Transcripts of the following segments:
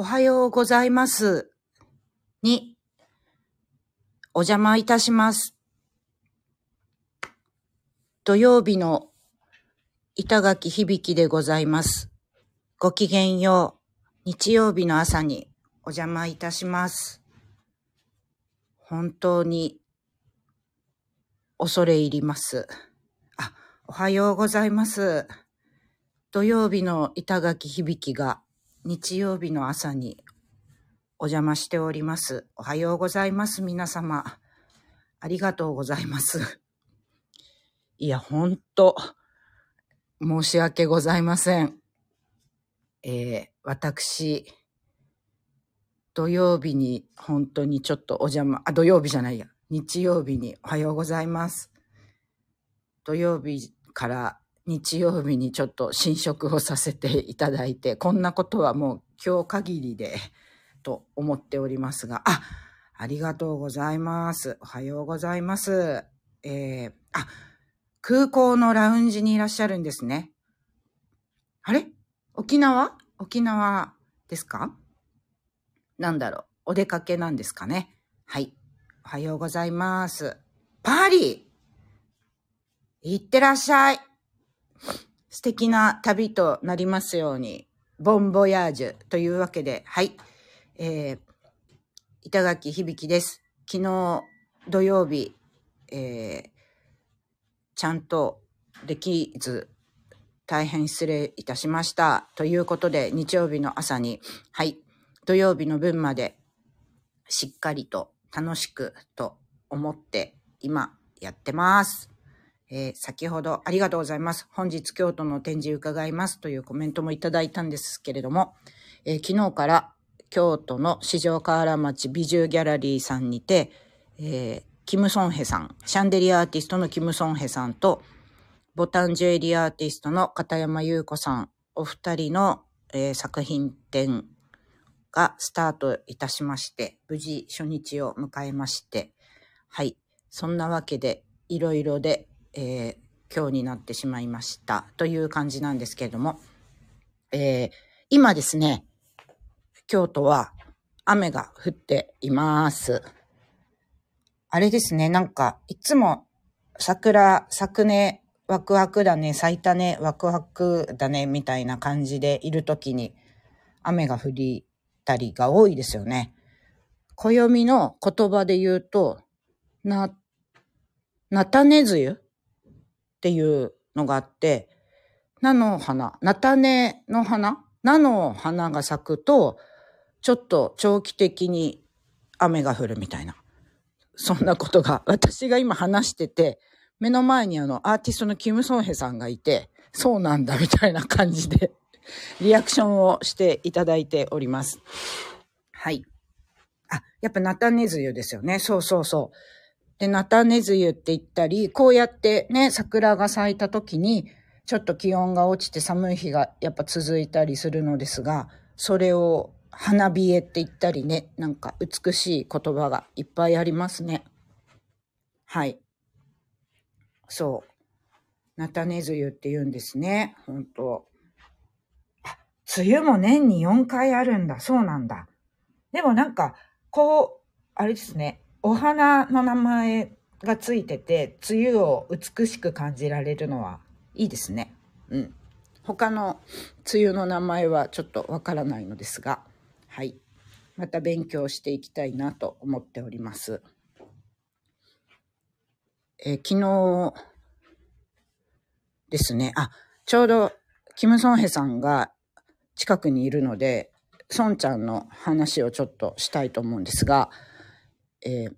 おはようございますにお邪魔いたします。土曜日の板垣響でございます。ごきげんよう。日曜日の朝にお邪魔いたします。本当に恐れ入ります。あ、おはようございます。土曜日の板垣響が日曜日の朝にお邪魔しております。おはようございます。皆様。ありがとうございます。いや、ほんと、申し訳ございません。えー、私、土曜日に本当にちょっとお邪魔、あ、土曜日じゃないや。日曜日におはようございます。土曜日から日曜日にちょっと侵食をさせていただいて、こんなことはもう今日限りで、と思っておりますが、あ、ありがとうございます。おはようございます。えー、あ、空港のラウンジにいらっしゃるんですね。あれ？沖縄？沖縄ですか？なんだろうお出かけなんですかねはい。おはようございます。パーリーいってらっしゃい素敵な旅となりますように、ボンボヤージュというわけで、はい。えー、板垣響です。昨日土曜日、えー、ちゃんとできず、大変失礼いたしました。ということで、日曜日の朝に、はい、土曜日の分まで、しっかりと楽しくと思って、今やってます。えー、先ほどありがとうございます。本日京都の展示伺いますというコメントもいただいたんですけれども、えー、昨日から京都の四条河原町美獣ギャラリーさんにて、えー、キム・ソンヘさん、シャンデリアアーティストのキム・ソンヘさんと、ボタンジュエリーアーティストの片山優子さん、お二人の、えー、作品展がスタートいたしまして、無事初日を迎えまして、はい。そんなわけで、いろいろで、えー、今日になってしまいましたという感じなんですけれども、えー、今ですね、京都は雨が降っています。あれですね、なんか、いつも桜、咲くね、ワクワクだね、咲いたね、ワクワクだね、みたいな感じでいるときに雨が降りたりが多いですよね。暦の言葉で言うと、な、なたねずゆっていうのがあって、菜の花、菜種の花菜の花が咲くと、ちょっと長期的に雨が降るみたいな。そんなことが、私が今話してて、目の前にあの、アーティストのキム・ソンヘさんがいて、そうなんだみたいな感じで、リアクションをしていただいております。はい。あ、やっぱ菜種梅雨ですよね。そうそうそう。で、菜種梅雨って言ったり、こうやってね、桜が咲いた時に、ちょっと気温が落ちて寒い日がやっぱ続いたりするのですが、それを花冷えって言ったりね、なんか美しい言葉がいっぱいありますね。はい。そう。菜種梅雨って言うんですね。本当あ、梅雨も年に4回あるんだ。そうなんだ。でもなんか、こう、あれですね。お花の名前がついてて、梅雨を美しく感じられるのはいいですね。うん。他の梅雨の名前はちょっとわからないのですが、はい。また勉強していきたいなと思っております。えー、昨日ですね、あ、ちょうどキム・ソンヘさんが近くにいるので、ソンちゃんの話をちょっとしたいと思うんですが、えー、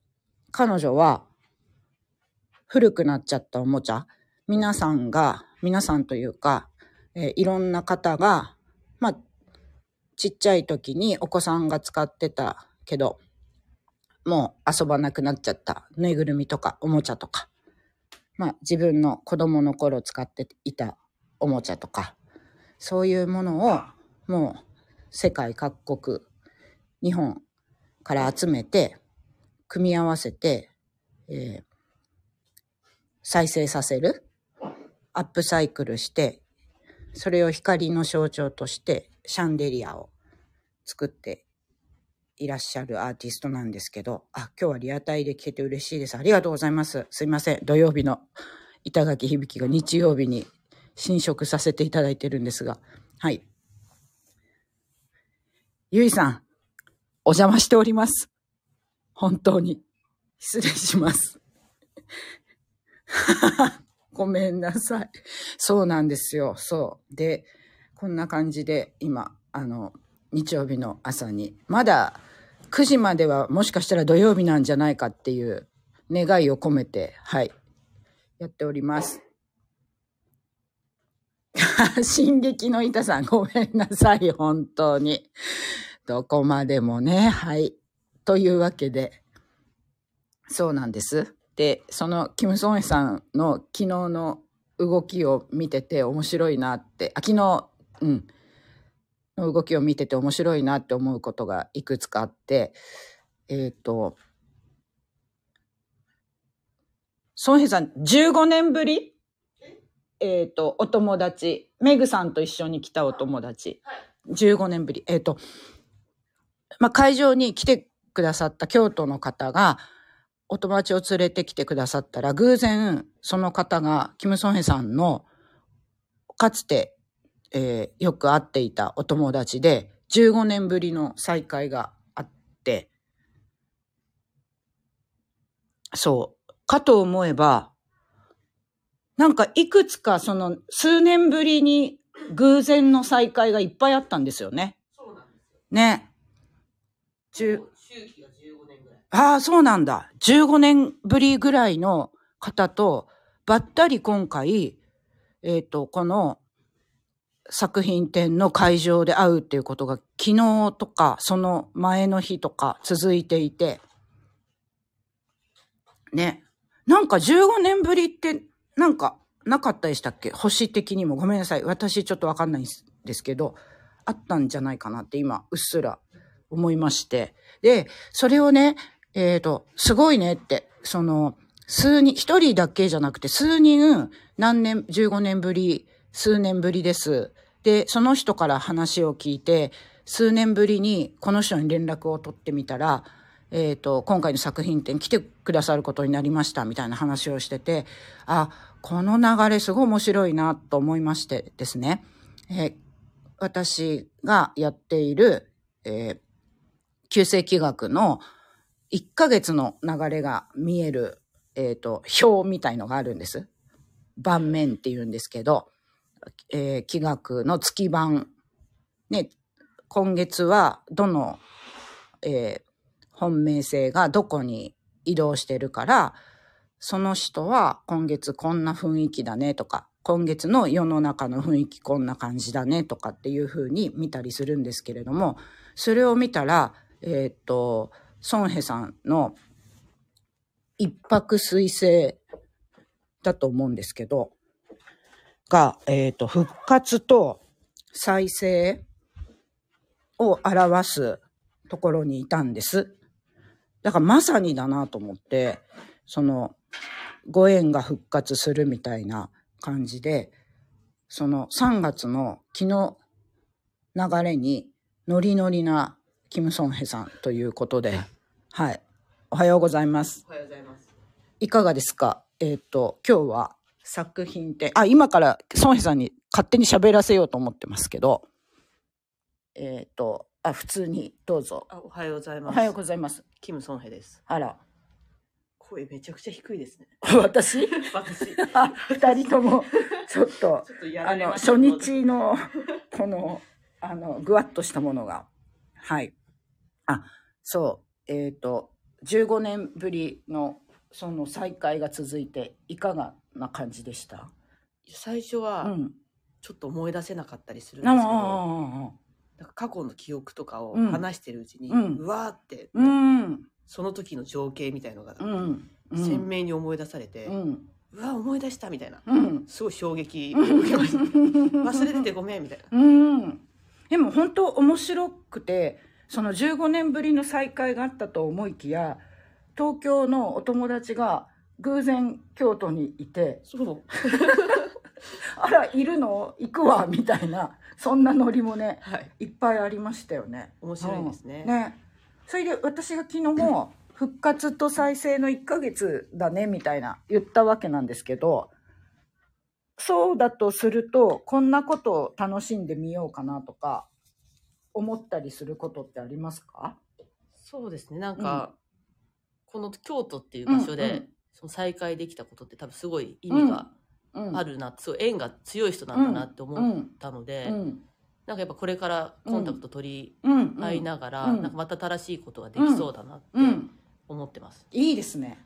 彼女は古くなっちゃったおもちゃ、皆さんが、皆さんというか、えー、いろんな方が、まあ、ちっちゃい時にお子さんが使ってたけど、もう遊ばなくなっちゃった。ぬいぐるみとかおもちゃとか、まあ自分の子供の頃使っていたおもちゃとか、そういうものをもう世界各国、日本から集めて、組み合わせて、えー、再生させる、アップサイクルして、それを光の象徴としてシャンデリアを作っていらっしゃるアーティストなんですけど、あ、今日はリアタイで聞けて嬉しいです。ありがとうございます。すいません。土曜日の板垣響が日曜日に侵食させていただいてるんですが。はい。ゆいさん、お邪魔しております。本当に。失礼します。ごめんなさい。そうなんですよ。そう。で、こんな感じで今、あの、日曜日の朝に、まだ9時まではもしかしたら土曜日なんじゃないかっていう願いを込めて、はい、やっております。進撃の板さん、ごめんなさい、本当に。どこまでもね、はい。というわけで、そうなんです。で、その、キム・ソンエさんの昨日の動きを見てて面白いなって、あ、昨日、うん、の動きを見てて面白いなって思うことがいくつかあって、えっ、と、ソンヘさん、15年ぶり？えっ、と、お友達、メグさんと一緒に来たお友達、15年ぶり。えっ、と、まあ、会場に来てくださった京都の方が、お友達を連れてきてくださったら、偶然、その方が、キム・ソンヘさんの、かつて、えーよく会っていたお友達で、15年ぶりの再会があって、そう、かと思えば、なんかいくつかその数年ぶりに偶然の再会がいっぱいあったんですよね。ね。十周期が15年ぐらい。ああ、そうなんだ。15年ぶりぐらいの方と、ばったり今回、えっ、と、この作品展の会場で会うっていうことが昨日とか、その前の日とか続いていて、ね。なんか15年ぶりって、なんかなかったでしたっけ？星的にも。ごめんなさい。私ちょっとわかんないんですけど、あったんじゃないかなって今、うっすら思いまして。で、それをね、えっ、と、すごいねって、その、数人、一人だけじゃなくて、数人、何年、15年ぶり、数年ぶりです。で、その人から話を聞いて、数年ぶりにこの人に連絡を取ってみたら、えっ、と、今回の作品展来てくださることになりました、みたいな話をしてて、あ、この流れすごい面白いなと思いましてですね、えー私がやっている、えー旧世紀学の1ヶ月の流れが見える、えっ、と、表みたいのがあるんです。盤面って言うんですけど、えー、気学の月版。ね、今月はどの、えー本命性がどこに移動してるから、その人は今月こんな雰囲気だねとか、今月の世の中の雰囲気こんな感じだねとかっていう風に見たりするんですけれども、それを見たら、えーっと、ソンヘさんの一泊水星だと思うんですけど、が、えーと、復活と再生を表すところにいたんです。だからまさにだなと思って、その、ご縁が復活するみたいな感じで、その3月の昨日流れにノリノリなキム・ソンヘさんということで、はい。おはようございます。おはようございます。いかがですか？えっ、と、今日は作品展、あ、今からソンヘさんに勝手に喋らせようと思ってますけど、えっ、と、あ、普通にどうぞ。あおはようございます。おはようございます。キム・ソンヘです。あら、声めちゃくちゃ低いですね。私？私。あ、二人とも、ちょっと、っとやあの、初日の、この、あの、ぐわっとしたものが。はい。あ、そう。えっ、と、15年ぶりの、その再会が続いて、いかがな感じでした？最初は、うん。ちょっと思い出せなかったりするんあですけど、あ、なんか過去の記憶とかをうん話してるうちに、ううんわーって、うん。その時の情景みたいのが。鮮明に思い出されて、う。うんわ思い出したみたいな。うん。すごい衝撃を受けました。忘れててごめんみたいな。うん。でも本当面白くて、その15年ぶりの再会があったと思いきや、東京のお友達が偶然京都にいて、そう。あら、いるの？行くわ、みたいな、そんなノリもね、はい。いっぱいありましたよね。面白いですね。うんね。それで私が昨日も、復活と再生の1ヶ月だね、みたいな言ったわけなんですけど、そうだとすると、こんなことを楽しんでみようかなとか、思ったりすることってありますか？そうですね。なんか、この京都っていう場所で、うんうんその再会できたことって多分すごい意味がうんあるな、すごい縁が強い人なんだなって思うんったので、うん。なんかやっぱこれからコンタクト取うん。り合いながら、うんなんかまた新しいことができそうだなってうん。思ってます。いいですね。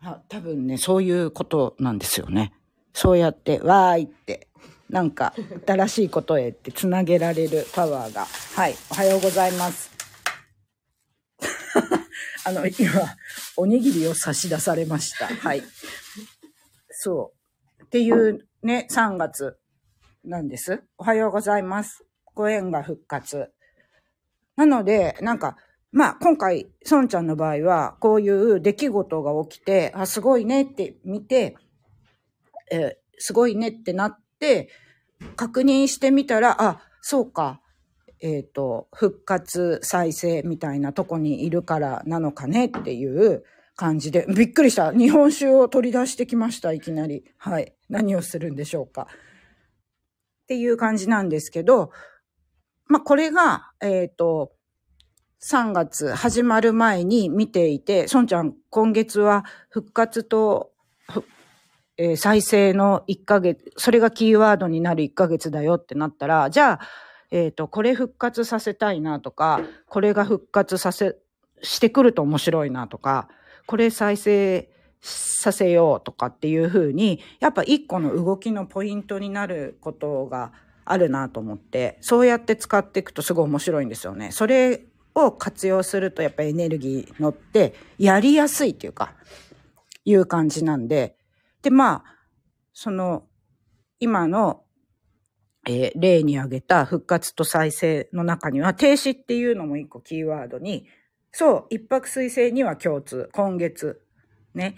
あ多分ね、そういうことなんですよね。そうやって、わーいって、なんか、新しいことへってつなげられるパワーが。はい、おはようございます。あの、今、おにぎりを差し出されました。はい。そう。っていうね、3月なんです。おはようございます。ご縁が復活。なので、なんか、まあ、今回、孫ちゃんの場合は、こういう出来事が起きて、あ、すごいねって見て、えーすごいねってなって、確認してみたら、あ、そうか、えっ、と、復活再生みたいなとこにいるからなのかねっていう感じで、びっくりした。日本酒を取り出してきました、いきなり。はい。何をするんでしょうか。っていう感じなんですけど、まあ、これが、えっ、と、3月始まる前に見ていて、孫ちゃん、今月は復活と、えー再生の1ヶ月、それがキーワードになる1ヶ月だよってなったら、じゃあ、えっ、と、これ復活させたいなとか、これが復活させ、してくると面白いなとか、これ再生させようとかっていうふうに、やっぱ一個の動きのポイントになることがあるなと思って、そうやって使っていくとすごい面白いんですよね。それを活用するとやっぱエネルギー乗ってやりやすいっていうか、いう感じなんで、で、まあ、その、今の、えー例に挙げた復活と再生の中には、停止っていうのも一個キーワードに、そう、一泊水星には共通、今月。ね。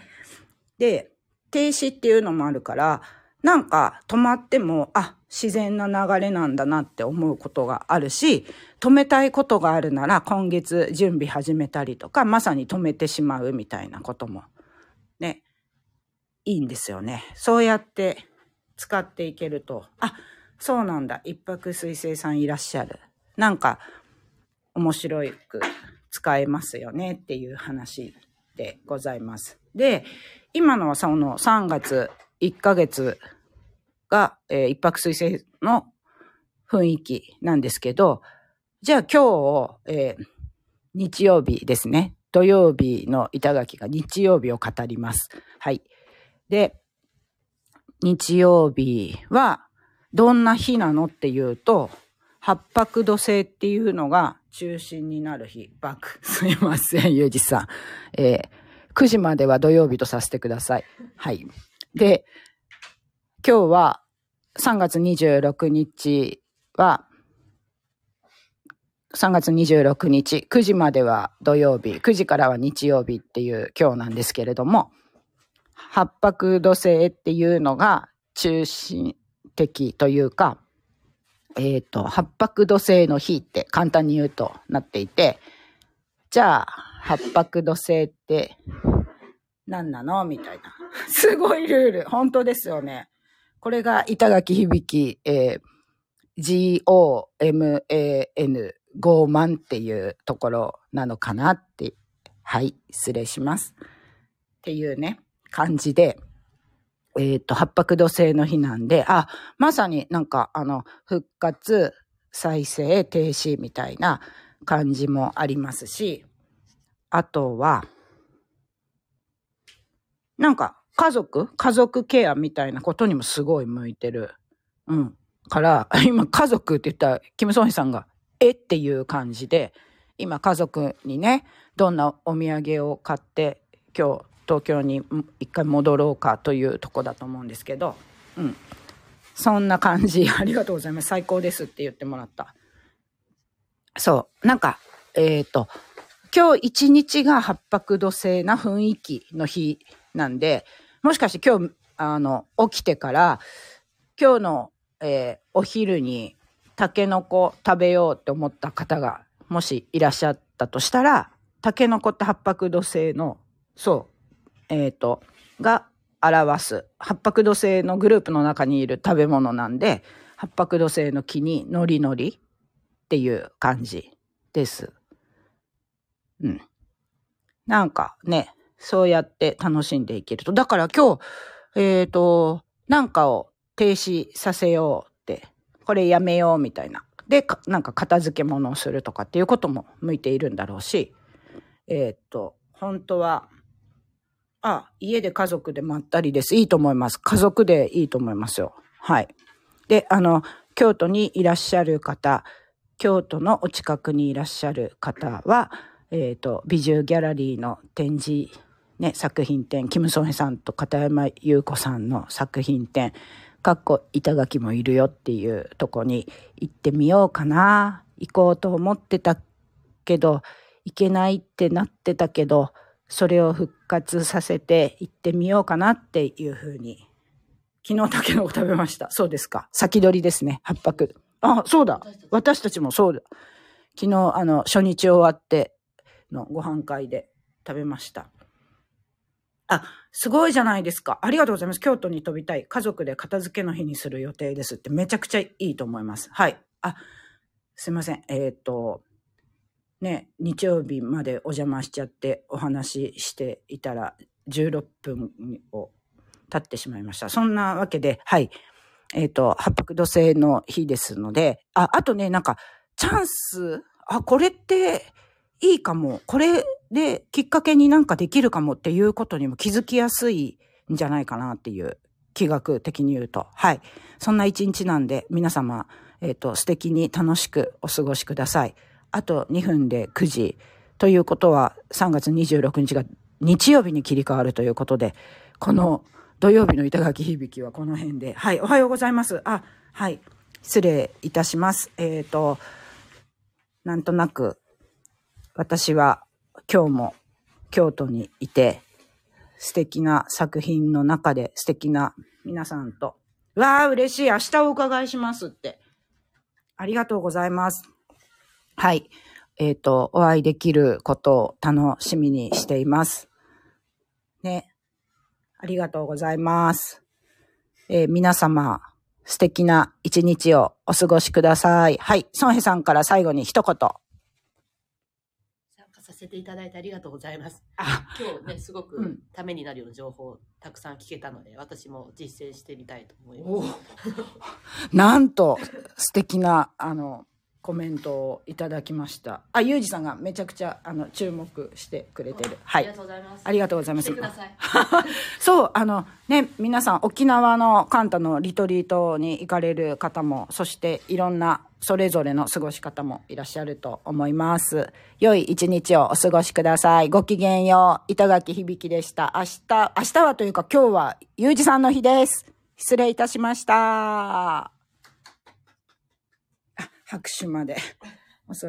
で、停止っていうのもあるから、なんか止まっても、あ、自然な流れなんだなって思うことがあるし、止めたいことがあるなら今月準備始めたりとか、まさに止めてしまうみたいなことも、いいんですよね。そうやって使っていけると、あ、そうなんだ、一泊水星さんいらっしゃる。なんか、面白く使えますよねっていう話でございます。で、今のはその3月1ヶ月が、えー一泊水星の雰囲気なんですけど、じゃあ今日、えー日曜日ですね。土曜日の板垣が日曜日を語ります。はい。で、日曜日はどんな日なのっていうと、八白土星っていうのが中心になる日。バック。すいません、ゆうじさん。えー9時までは土曜日とさせてください。はい。で、今日は3月26日は、3月26日、9時までは土曜日、9時からは日曜日っていう今日なんですけれども、八白土星っていうのが中心的というか、えっ、と、八白土星の日って簡単に言うとなっていて、じゃあ、八白土星って何なの？みたいな。すごいルール。本当ですよね。これが板垣響、えー G-O-M-A-N、ゴーマンっていうところなのかなって、はい、失礼します。っていうね、感じで、えっ、と、八白土星の日なんで、あ、まさになんか、あの、復活、再生、停止みたいな感じもありますし、あとは、なんか、家族家族ケアみたいなことにもすごい向いてる。うん。から、今、家族って言ったら、キム・ソンヒさんが、えっていう感じで、今、家族にね、どんなお土産を買って、今日、東京に一回戻ろうかというとこだと思うんですけど、うん。そんな感じ。ありがとうございます。最高ですって言ってもらった。そう。なんか、えっ、と、今日一日が八白土星な雰囲気の日なんで、もしかして今日、あの、起きてから、今日の、えーお昼にタケノコ食べようって思った方がもしいらっしゃったとしたら、タケノコって八白土星の、そう、えっ、と、が表す、八白土星のグループの中にいる食べ物なんで、八白土星の木にノリノリっていう感じです。うん。なんかね、そうやって楽しんでいけると。だから今日、えっ、と、なんかを停止させようって、これやめようみたいな。で、なんか片付け物をするとかっていうことも向いているんだろうし、えっ、と、本当は、あ、家で家族でまったりです。いいと思います。家族でいいと思いますよ。はい。で、あの、京都にいらっしゃる方、京都のお近くにいらっしゃる方は、えっ、と、美獣ギャラリーの展示、ね、作品展、キム・ソンヘさんと片山優子さんの作品展、かっこ板垣もいるよっていうとこに行ってみようかな。行こうと思ってたけど、行けないってなってたけど、それを復活させて行ってみようかなっていうふうに。昨日タケノコ食べました。そうですか。先取りですね。八泊。あ、そうだ。私たちもそうだ。昨日、あの、初日終わってのご飯会で食べました。あ、すごいじゃないですか。ありがとうございます。京都に飛びたい。家族で片付けの日にする予定ですってめちゃくちゃいいと思います。はい。あ、すいません。えっ、と、ね、日曜日までお邪魔しちゃってお話ししていたら16分を経ってしまいました。そんなわけで、はい。えっ、と、八白土星の日ですので、あ、あとね、なんか、チャンス、あ、これっていいかも。これできっかけになんかできるかもっていうことにも気づきやすいんじゃないかなっていう気学的に言うと。はい。そんな一日なんで、皆様、えっ、と、素敵に楽しくお過ごしください。あと2分で9時。ということは、3月26日が日曜日に切り替わるということで、この土曜日の板垣響きはこの辺で。はい、おはようございます。あ、はい。失礼いたします。えっ、と、なんとなく、私は今日も京都にいて、素敵な作品の中で素敵な皆さんと、わあ、嬉しい。明日お伺いしますって。ありがとうございます。はい。えっ、と、お会いできることを楽しみにしています。ね。ありがとうございます。えー皆様、素敵な一日をお過ごしください。はい。ソンヘさんから最後に一言。参加させていただいてありがとうございます。あ、今日ね、すごうんくためになるような情報をたくさん聞けたので、私も実践してみたいと思いおます。なんと素敵なあのコメントをいただきました。あ、ゆうじさんがめちゃくちゃあの注目してくれてる。はいありが。とうございます。ありがとうございます。そう、あのね、皆さん沖縄のカンタのリトリートに行かれる方も、そしていろんなそれぞれの過ごし方もいらっしゃると思います。良い一日をお過ごしください。ごきげんよう。板垣響でした。明日、明日はというか今日はゆうじさんの日です。失礼いたしました。拍手まで。